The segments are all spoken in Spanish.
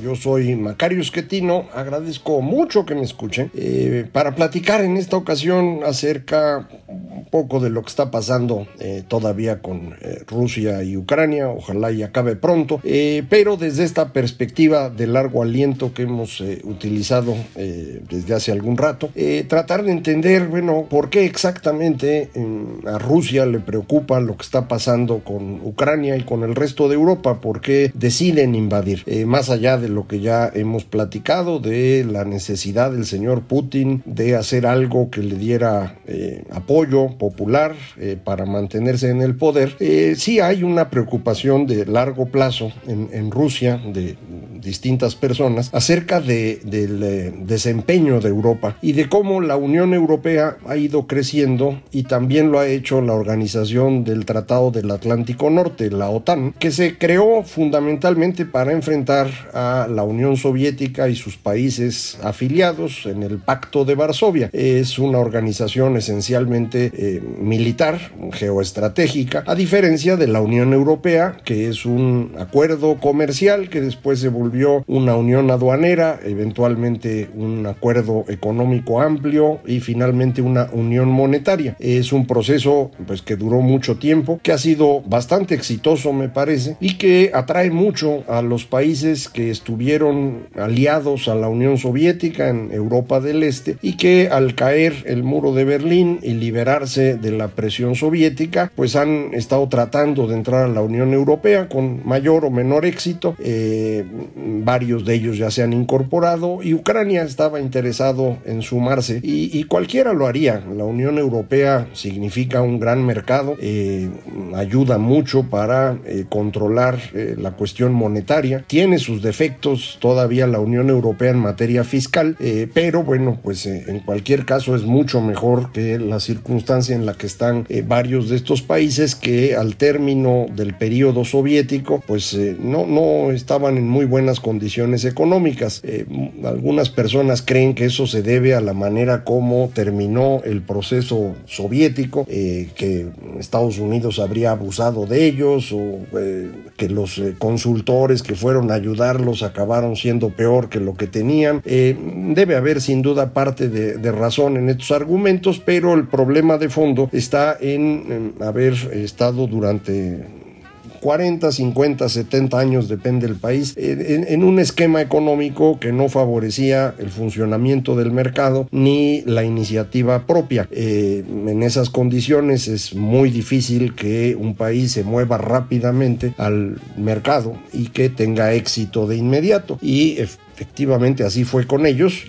Yo soy Macario Esquetino, agradezco mucho que me escuchen eh, para platicar en esta ocasión acerca un poco de lo que está pasando eh, todavía con eh, Rusia y Ucrania, ojalá y acabe pronto, pero desde esta perspectiva de largo aliento que hemos utilizado desde hace algún rato, tratar de entender, bueno, por qué exactamente mm, a Rusia le preocupa lo que está pasando con Ucrania y con el resto de Europa, por qué deciden invadir, más allá de lo que ya hemos platicado, de la necesidad del señor Putin de hacer algo que le diera eh, apoyo popular eh, para mantenerse en el poder, eh, sí hay una preocupación de largo plazo en, en Rusia de distintas personas acerca de, del desempeño de Europa y de cómo la Unión Europea ha ido creciendo y también lo ha hecho la organización del Tratado del Atlántico Norte, la OTAN, que se creó fundamentalmente para enfrentar a la Unión Soviética y sus países afiliados en el Pacto de Varsovia. Es una organización esencialmente eh, militar, geoestratégica, a diferencia de la Unión Europea, que es un acuerdo comercial que después se volvió una unión aduanera, eventualmente un acuerdo económico amplio y finalmente una unión monetaria. Es un proceso pues que duró mucho tiempo, que ha sido bastante exitoso me parece y que atrae mucho a los países que estuvieron aliados a la Unión Soviética en Europa del Este y que al caer el muro de Berlín y liberarse de la presión soviética, pues han estado tratando de entrar a la Unión Europea con mayor o menor éxito. Eh, varios de ellos ya se han incorporado y Ucrania estaba interesado en sumarse y, cualquiera lo haría. La Unión Europea significa un gran mercado, eh, ayuda mucho para eh, controlar la cuestión monetaria, tiene sus defectos todavía la Unión Europea en materia fiscal, eh, pero bueno, pues eh, en cualquier caso es mucho mejor que la circunstancia en la que están eh, varios de estos países que al término del periodo soviético pues no, no estaban en muy buenas condiciones económicas. algunas personas creen que eso se debe a la manera como terminó el proceso soviético, que Estados Unidos habría abusado de ellos o que los consultores que fueron a ayudarlos acabaron siendo peor que lo que tenían. Eh, debe haber sin duda parte de, razón en estos argumentos, pero el problema de fondo está en haber estado durante 40, 50, 70 años, depende del país, en, un esquema económico que no favorecía el funcionamiento del mercado ni la iniciativa propia. Eh, en esas condiciones es muy difícil que un país se mueva rápidamente al mercado y que tenga éxito de inmediato. Y Efectivamente, así fue con ellos.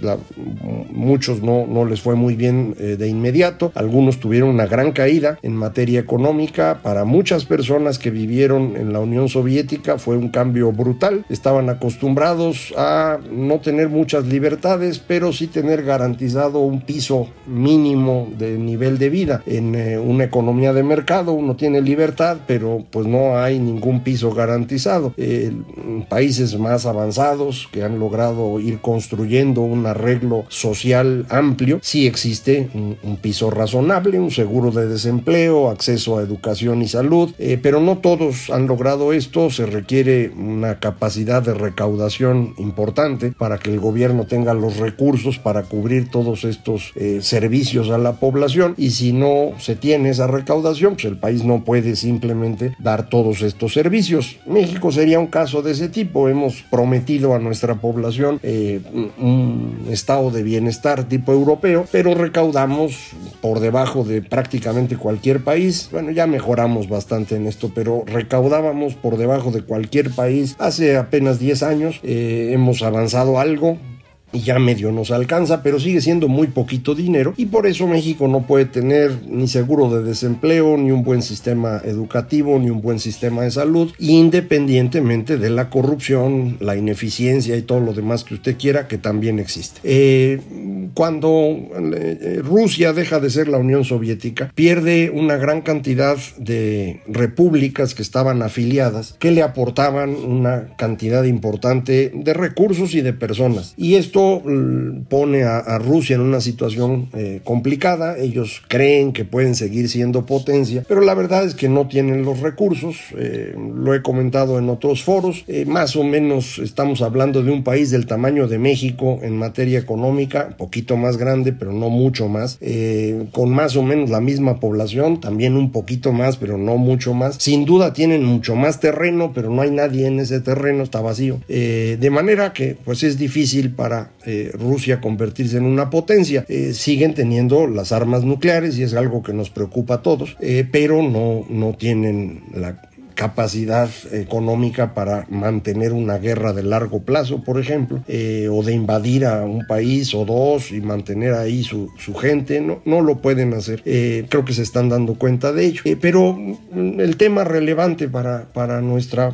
muchos no, no les fue muy bien eh, de inmediato. Algunos tuvieron una gran caída en materia económica. Para muchas personas que vivieron en la Unión Soviética fue un cambio brutal. Estaban acostumbrados a no tener muchas libertades, pero sí tener garantizado un piso mínimo de nivel de vida. En eh, una economía de mercado uno tiene libertad, pero pues no hay ningún piso garantizado. países más avanzados que han logrado ir construyendo un arreglo social amplio, sí existe un, piso razonable, un seguro de desempleo, acceso a educación y salud, eh, pero no todos han logrado esto, se requiere una capacidad de recaudación importante para que el gobierno tenga los recursos para cubrir todos estos eh, servicios a la población. Y si no se tiene esa recaudación, pues el país no puede simplemente dar todos estos servicios. México sería un caso de ese tipo, hemos prometido a nuestra población eh, un estado de bienestar tipo europeo, pero recaudamos por debajo de prácticamente cualquier país. Bueno, ya mejoramos bastante en esto, pero recaudábamos por debajo de cualquier país hace apenas 10 años. Eh, hemos avanzado algo, y ya medio nos alcanza, pero sigue siendo muy poquito dinero y por eso México no puede tener ni seguro de desempleo, ni un buen sistema educativo, ni un buen sistema de salud, independientemente de la corrupción, la ineficiencia y todo lo demás que usted quiera que también existe. Eh, cuando eh, Rusia deja de ser la Unión Soviética, pierde una gran cantidad de repúblicas que estaban afiliadas, que le aportaban una cantidad importante de recursos y de personas. Y esto mm, pone a, Rusia en una situación eh, complicada. Ellos creen que pueden seguir siendo potencia, pero la verdad es que no tienen los recursos. Eh, lo he comentado en otros foros. más o menos estamos hablando de un país del tamaño de México en materia económica, poquito más grande, pero no mucho más, eh, con más o menos la misma población, también un poquito más, pero no mucho más. Sin duda tienen mucho más terreno, pero no hay nadie en ese terreno, está vacío. Eh, de manera que pues es difícil para eh, Rusia convertirse en una potencia. siguen teniendo las armas nucleares y es algo que nos preocupa a todos, pero no, no tienen la capacidad económica para mantener una guerra de largo plazo, por ejemplo, eh, o de invadir a un país o dos y mantener ahí su, su gente, no, no lo pueden hacer. Eh, creo que se están dando cuenta de ello. Eh, pero el tema relevante para, para nuestra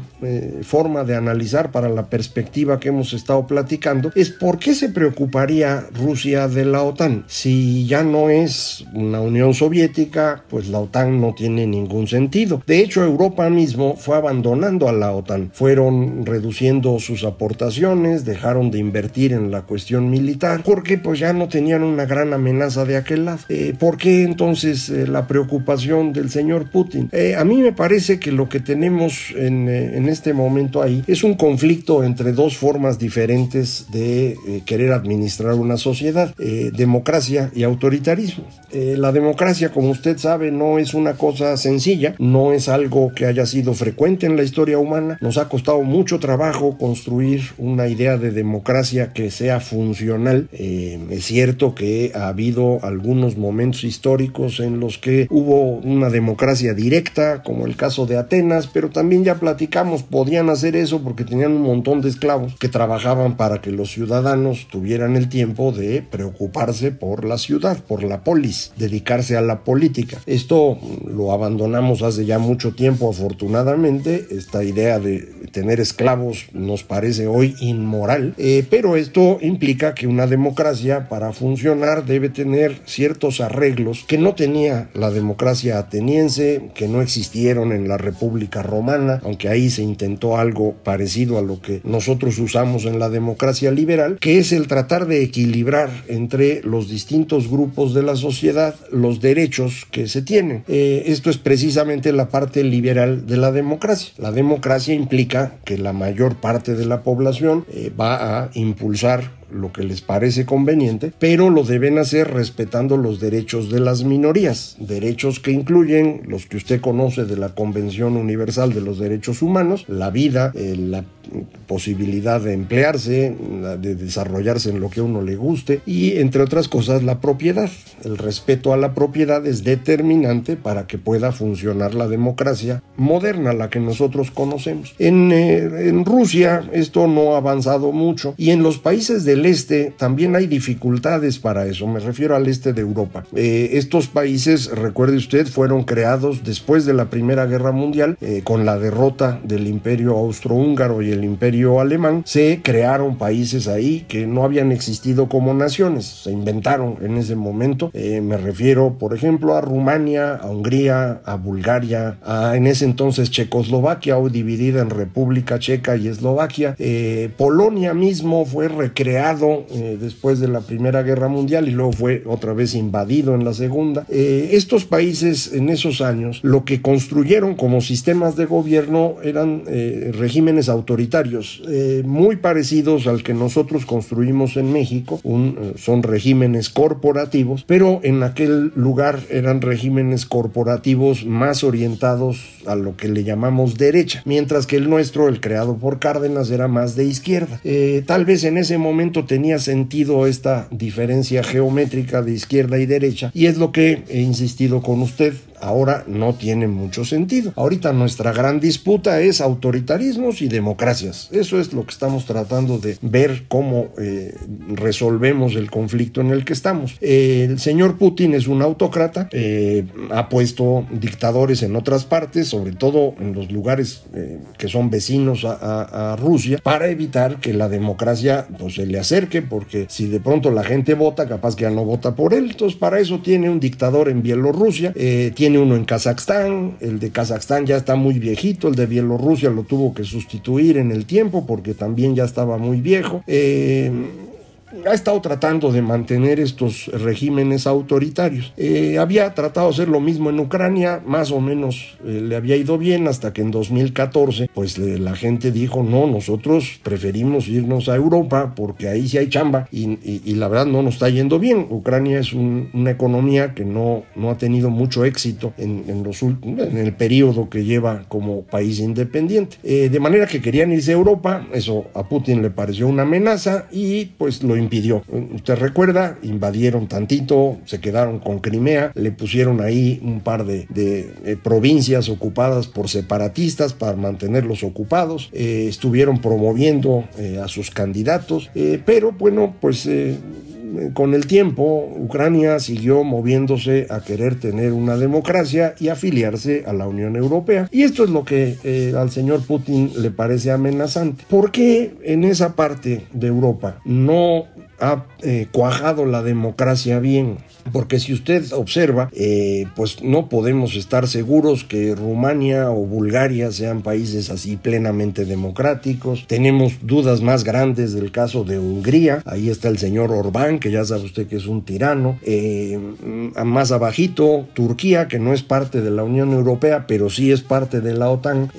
forma de analizar, para la perspectiva que hemos estado platicando, es por qué se preocuparía Rusia de la OTAN. Si ya no es una Unión Soviética, pues la OTAN no tiene ningún sentido. De hecho, Europa misma fue abandonando a la OTAN. Fueron reduciendo sus aportaciones, dejaron de invertir en la cuestión militar, porque pues ya no tenían una gran amenaza de aquel lado. Eh, ¿Por qué entonces eh, la preocupación del señor Putin? Eh, a mí me parece que lo que tenemos en, en, este momento ahí es un conflicto entre dos formas diferentes de querer administrar una sociedad, democracia y autoritarismo. la democracia, como usted sabe, no es una cosa sencilla, no es algo que haya sido frecuente en la historia humana. Nos ha costado mucho trabajo construir una idea de democracia que sea funcional. Eh, es cierto que ha habido algunos momentos históricos en los que hubo una democracia directa, como el caso de Atenas, pero también ya platicamos, podían hacer eso porque tenían un montón de esclavos que trabajaban para que los ciudadanos tuvieran el tiempo de preocuparse por la ciudad, por la polis, dedicarse a la política. Esto lo abandonamos hace ya mucho tiempo, afortunadamente afortunadamente esta idea de tener esclavos nos parece hoy inmoral, eh, pero esto implica que una democracia para funcionar debe tener ciertos arreglos que no tenía la democracia ateniense, que no existieron en la República Romana, aunque ahí se intentó algo parecido a lo que nosotros usamos en la democracia liberal, que es el tratar de equilibrar entre los distintos grupos de la sociedad los derechos que se tienen. Eh, esto es precisamente la parte liberal de la democracia. La democracia implica que la mayor parte de la población eh, va a impulsar lo que les parece conveniente, pero lo deben hacer respetando los derechos de las minorías, derechos que incluyen los que usted conoce de la Convención Universal de los Derechos Humanos, la vida, eh, la posibilidad de emplearse, de desarrollarse en lo que a uno le guste y entre otras cosas la propiedad. El respeto a la propiedad es determinante para que pueda funcionar la democracia moderna, la que nosotros conocemos. En, eh, en Rusia esto no ha avanzado mucho y en los países del este también hay dificultades para eso, me refiero al este de Europa. Eh, estos países, recuerde usted, fueron creados después de la Primera Guerra Mundial, eh, con la derrota del imperio austrohúngaro y el imperio alemán, se crearon países ahí que no habían existido como naciones, se inventaron en ese momento. Eh, me refiero, por ejemplo, a Rumania, a Hungría, a Bulgaria, a en ese entonces Checoslovaquia, hoy dividida en República Checa y Eslovaquia. Polonia mismo fue recreada creado eh, después de la Primera Guerra Mundial y luego fue otra vez invadido en la Segunda. Eh, estos países en esos años lo que construyeron como sistemas de gobierno eran eh, regímenes autoritarios, muy parecidos al que nosotros construimos en México, son regímenes corporativos, pero en aquel lugar eran regímenes corporativos más orientados a lo que le llamamos derecha, mientras que el nuestro, el creado por Cárdenas, era más de izquierda. tal vez en ese momento tenía sentido esta diferencia geométrica de izquierda y derecha y es lo que he insistido con usted ahora no tiene mucho sentido. Ahorita nuestra gran disputa es autoritarismos y democracias. Eso es lo que estamos tratando de ver cómo eh, resolvemos el conflicto en el que estamos. el señor Putin es un autócrata, eh, ha puesto dictadores en otras partes, sobre todo en los lugares eh, que son vecinos a, Rusia, para evitar que la democracia pues, se le acerque, porque si de pronto la gente vota, capaz que ya no vota por él. Entonces, para eso tiene un dictador en Bielorrusia, tiene uno en Kazajstán, el de Kazajstán ya está muy viejito, el de Bielorrusia lo tuvo que sustituir en el tiempo porque también ya estaba muy viejo. Eh, ha estado tratando de mantener estos regímenes autoritarios. Eh, había tratado de hacer lo mismo en Ucrania, más o menos eh, le había ido bien hasta que en 2014 pues la gente dijo no, nosotros preferimos irnos a Europa porque ahí sí hay chamba y, la verdad no nos está yendo bien. Ucrania es una economía que no, no ha tenido mucho éxito en, el periodo que lleva como país independiente. Eh, de manera que querían irse a Europa, eso a Putin le pareció una amenaza y pues lo impidió. Usted recuerda, invadieron tantito, se quedaron con Crimea, le pusieron ahí un par de, eh, provincias ocupadas por separatistas para mantenerlos ocupados, eh, estuvieron promoviendo eh, a sus candidatos, pero bueno, pues con el tiempo, Ucrania siguió moviéndose a querer tener una democracia y afiliarse a la Unión Europea. Y esto es lo que al señor Putin le parece amenazante. ¿Por qué en esa parte de Europa no ha eh, cuajado la democracia bien. Porque si usted observa, eh, pues no podemos estar seguros que Rumania o Bulgaria sean países así plenamente democráticos. Tenemos dudas más grandes del caso de Hungría. Ahí está el señor Orbán, que ya sabe usted que es un tirano. Eh, más abajito, Turquía, que no es parte de la Unión Europea, pero sí es parte de la OTAN.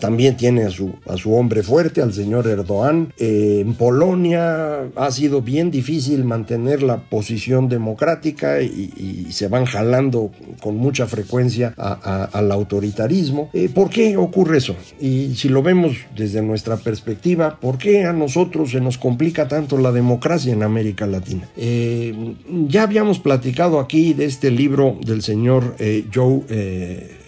también tiene a su, a su hombre fuerte, al señor Erdogan. en Polonia ha sido bien difícil mantener la posición democrática y, se van jalando con mucha frecuencia al autoritarismo. Eh, ¿Por qué ocurre eso? Y si lo vemos desde nuestra perspectiva, ¿por qué a nosotros se nos complica tanto la democracia en América Latina? Eh, ya habíamos platicado aquí de este libro del señor eh, Joe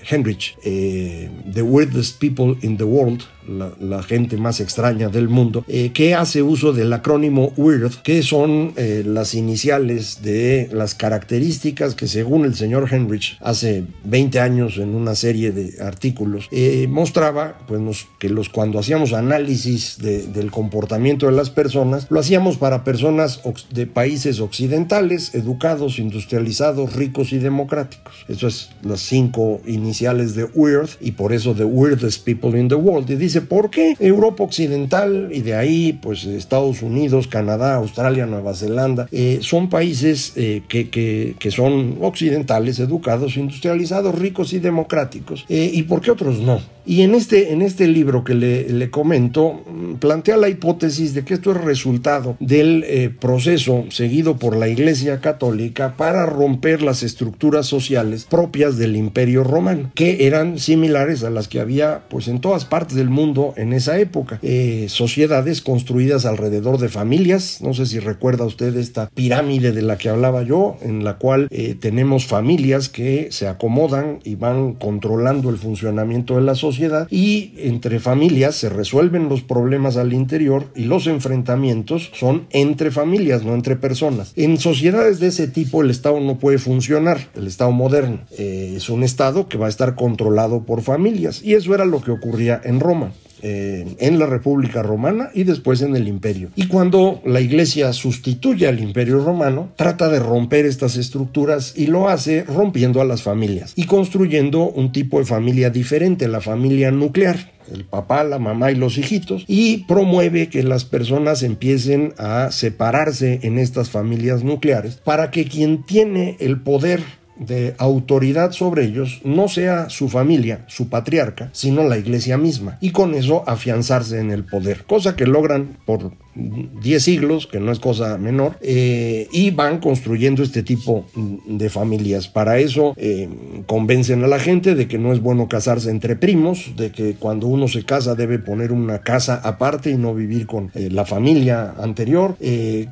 Henrich, The Weirdest People in the World, la, gente más extraña del mundo, eh, que hace uso del acrónimo WIRD, que son eh, las iniciales de las características que según el señor Henrich hace 20 años en una serie de artículos eh, mostraba pues, que los, cuando hacíamos análisis del comportamiento de las personas, lo hacíamos para personas de países occidentales, educados, industrializados, ricos y democráticos. Eso es las cinco iniciales de WIRD y por eso The Weirdest People in the World. Y dice dice, ¿por qué Europa Occidental y de ahí pues Estados Unidos, Canadá, Australia, Nueva Zelanda, eh, son países eh, que, que, son occidentales, educados, industrializados, ricos y democráticos? Eh, ¿Y por qué otros no? Y en este, en este libro que le, le, comento, mm, plantea la hipótesis de que esto es resultado del proceso seguido por la Iglesia Católica para romper las estructuras sociales propias del Imperio Romano, que eran similares a las que había pues en todas partes del mundo en esa época. Eh, sociedades construidas alrededor de familias, no sé si recuerda usted esta pirámide de la que hablaba yo, en la cual eh, tenemos familias que se acomodan y van controlando el funcionamiento de la sociedad y entre familias se resuelven los problemas al interior y los enfrentamientos son entre familias, no entre personas. En sociedades de ese tipo el Estado no puede funcionar, el Estado moderno eh, es un Estado que va a estar controlado por familias y eso era lo que ocurría en Roma. Eh, en la República Romana y después en el Imperio. Y cuando la Iglesia sustituye al Imperio Romano, trata de romper estas estructuras y lo hace rompiendo a las familias y construyendo un tipo de familia diferente, la familia nuclear el papá, la mamá y los hijitos, y promueve que las personas empiecen a separarse en estas familias nucleares para que quien tiene el poder de autoridad sobre ellos no sea su familia, su patriarca, sino la iglesia misma, y con eso afianzarse en el poder, cosa que logran por 10 siglos, que no es cosa menor, eh, y van construyendo este tipo de familias. Para eso eh, convencen a la gente de que no es bueno casarse entre primos, de que cuando uno se casa debe poner una casa aparte y no vivir con eh, la familia anterior,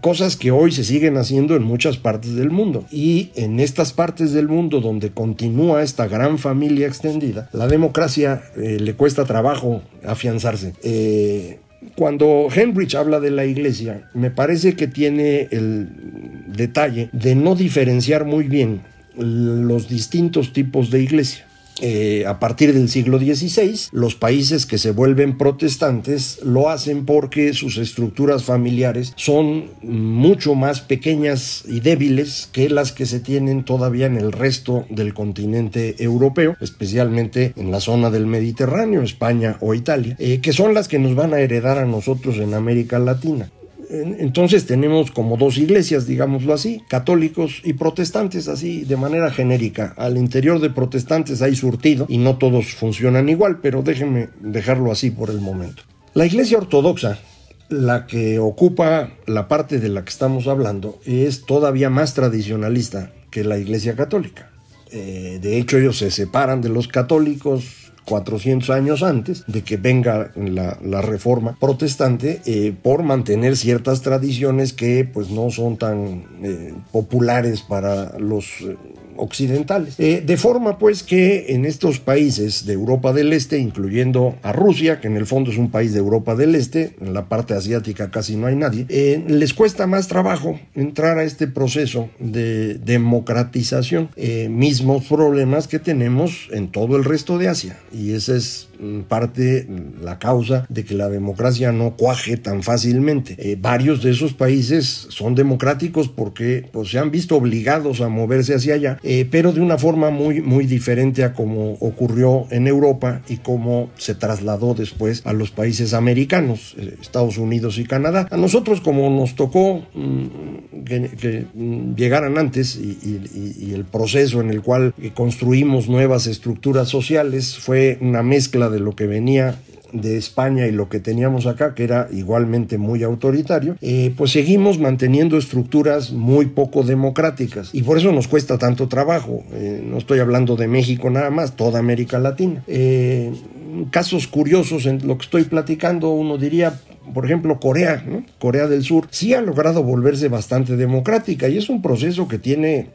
cosas que hoy se siguen haciendo en muchas partes del mundo. Y en estas partes del mundo donde continúa esta gran familia extendida, la democracia le cuesta trabajo afianzarse cuando Henrich habla de la iglesia, me parece que tiene el detalle de no diferenciar muy bien los distintos tipos de iglesia. Eh, a partir del siglo XVI, los países que se vuelven protestantes lo hacen porque sus estructuras familiares son mucho más pequeñas y débiles que las que se tienen todavía en el resto del continente europeo, especialmente en la zona del Mediterráneo, España o Italia, eh, que son las que nos van a heredar a nosotros en América Latina. Entonces tenemos como dos iglesias, digámoslo así, católicos y protestantes, así de manera genérica. Al interior de protestantes hay surtido y no todos funcionan igual, pero déjenme dejarlo así por el momento. La iglesia ortodoxa, la que ocupa la parte de la que estamos hablando, es todavía más tradicionalista que la iglesia católica. Eh, de hecho, ellos se separan de los católicos 400 años antes de que venga la, reforma protestante eh, por mantener ciertas tradiciones que pues no son tan eh, populares para los eh, occidentales. Eh, de forma pues que en estos países de Europa del Este, incluyendo a Rusia, que en el fondo es un país de Europa del Este, en la parte asiática casi no hay nadie, eh, les cuesta más trabajo entrar a este proceso de democratización. Eh, mismos problemas que tenemos en todo el resto de Asia. Y ese es parte la causa de que la democracia no cuaje tan fácilmente. Eh, varios de esos países son democráticos porque pues, se han visto obligados a moverse hacia allá, eh, pero de una forma muy, muy diferente a como ocurrió en Europa y como se trasladó después a los países americanos, eh, Estados Unidos y Canadá. A nosotros como nos tocó mm, que, mm, llegaran antes y, y el proceso en el cual construimos nuevas estructuras sociales fue una mezcla de lo que venía de España y lo que teníamos acá, que era igualmente muy autoritario, eh, pues seguimos manteniendo estructuras muy poco democráticas y por eso nos cuesta tanto trabajo. Eh, no estoy hablando de México nada más, toda América Latina. Eh, casos curiosos en lo que estoy platicando, uno diría, por ejemplo, Corea, Corea del Sur, sí ha logrado volverse bastante democrática y es un proceso que tiene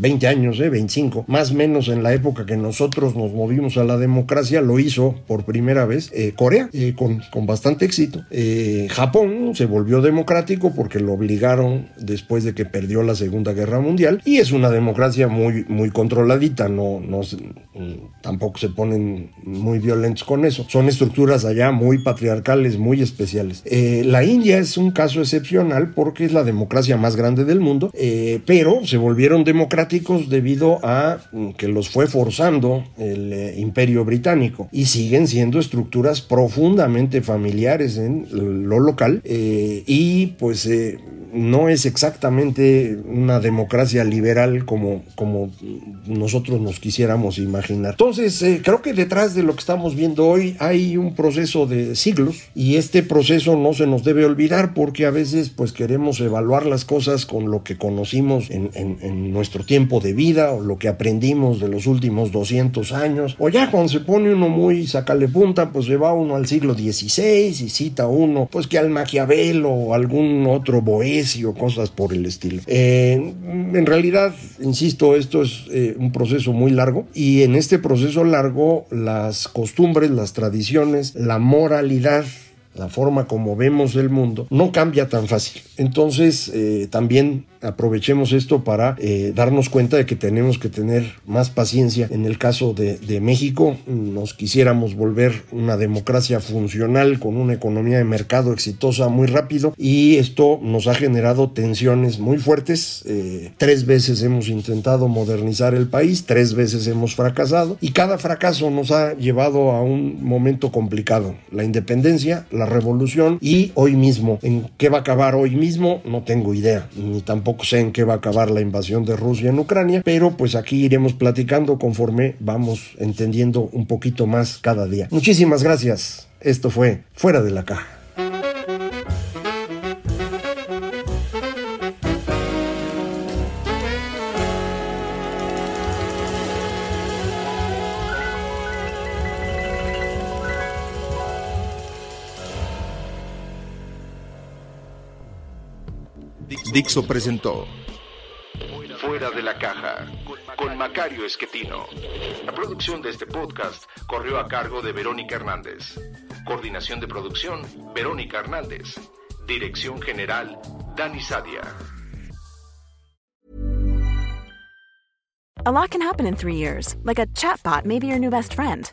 20 mm, años, ¿eh? 25, más o menos en la época que nosotros nos movimos a la democracia, lo hizo por primera vez eh, Corea, eh, con, con, bastante éxito. Eh, Japón se volvió democrático porque lo obligaron después de que perdió la Segunda Guerra Mundial y es una democracia muy, muy controladita, no, no, mm, tampoco se ponen muy violentos con eso. Son estructuras allá muy patriarcales, muy especiales. Eh, la India es un caso excepcional porque es la democracia más grande del mundo, eh, pero se volvieron democráticos debido a mm, que los fue forzando el eh, imperio británico. Y siguen siendo estructuras profundamente familiares en lo local y pues no es exactamente una democracia liberal como, como nosotros nos quisiéramos imaginar. Entonces, eh, creo que detrás de lo que estamos viendo hoy hay un proceso de siglos y este proceso no se nos debe olvidar porque a veces pues queremos evaluar las cosas con lo que conocimos en, en nuestro tiempo de vida o lo que aprendimos de los últimos 200 años o ya cuando se pone uno muy sacale punta pues se va uno al siglo XVI y cita uno pues que al Maquiavelo o algún otro Boé o cosas por el estilo. Eh, en realidad, insisto, esto es eh, un proceso muy largo y en este proceso largo las costumbres, las tradiciones, la moralidad la forma como vemos el mundo, no cambia tan fácil. Entonces, eh, también aprovechemos esto para eh, darnos cuenta de que tenemos que tener más paciencia. En el caso de, de, México, nos quisiéramos volver una democracia funcional con una economía de mercado exitosa muy rápido y esto nos ha generado tensiones muy fuertes. Eh, tres veces hemos intentado modernizar el país, tres veces hemos fracasado y cada fracaso nos ha llevado a un momento complicado. La independencia, la revolución y hoy mismo. ¿En qué va a acabar hoy mismo? No tengo idea, ni tampoco sé en qué va a acabar la invasión de Rusia en Ucrania, pero pues aquí iremos platicando conforme vamos entendiendo un poquito más cada día. Muchísimas gracias. Esto fue Fuera de la Caja. Dixo presentó Fuera de la caja con Macario Esquetino. La producción de este podcast corrió a cargo de Verónica Hernández. Coordinación de producción, Verónica Hernández. Dirección General, Dani Sadia. A lot can happen in three years, like a chatbot may be your new best friend.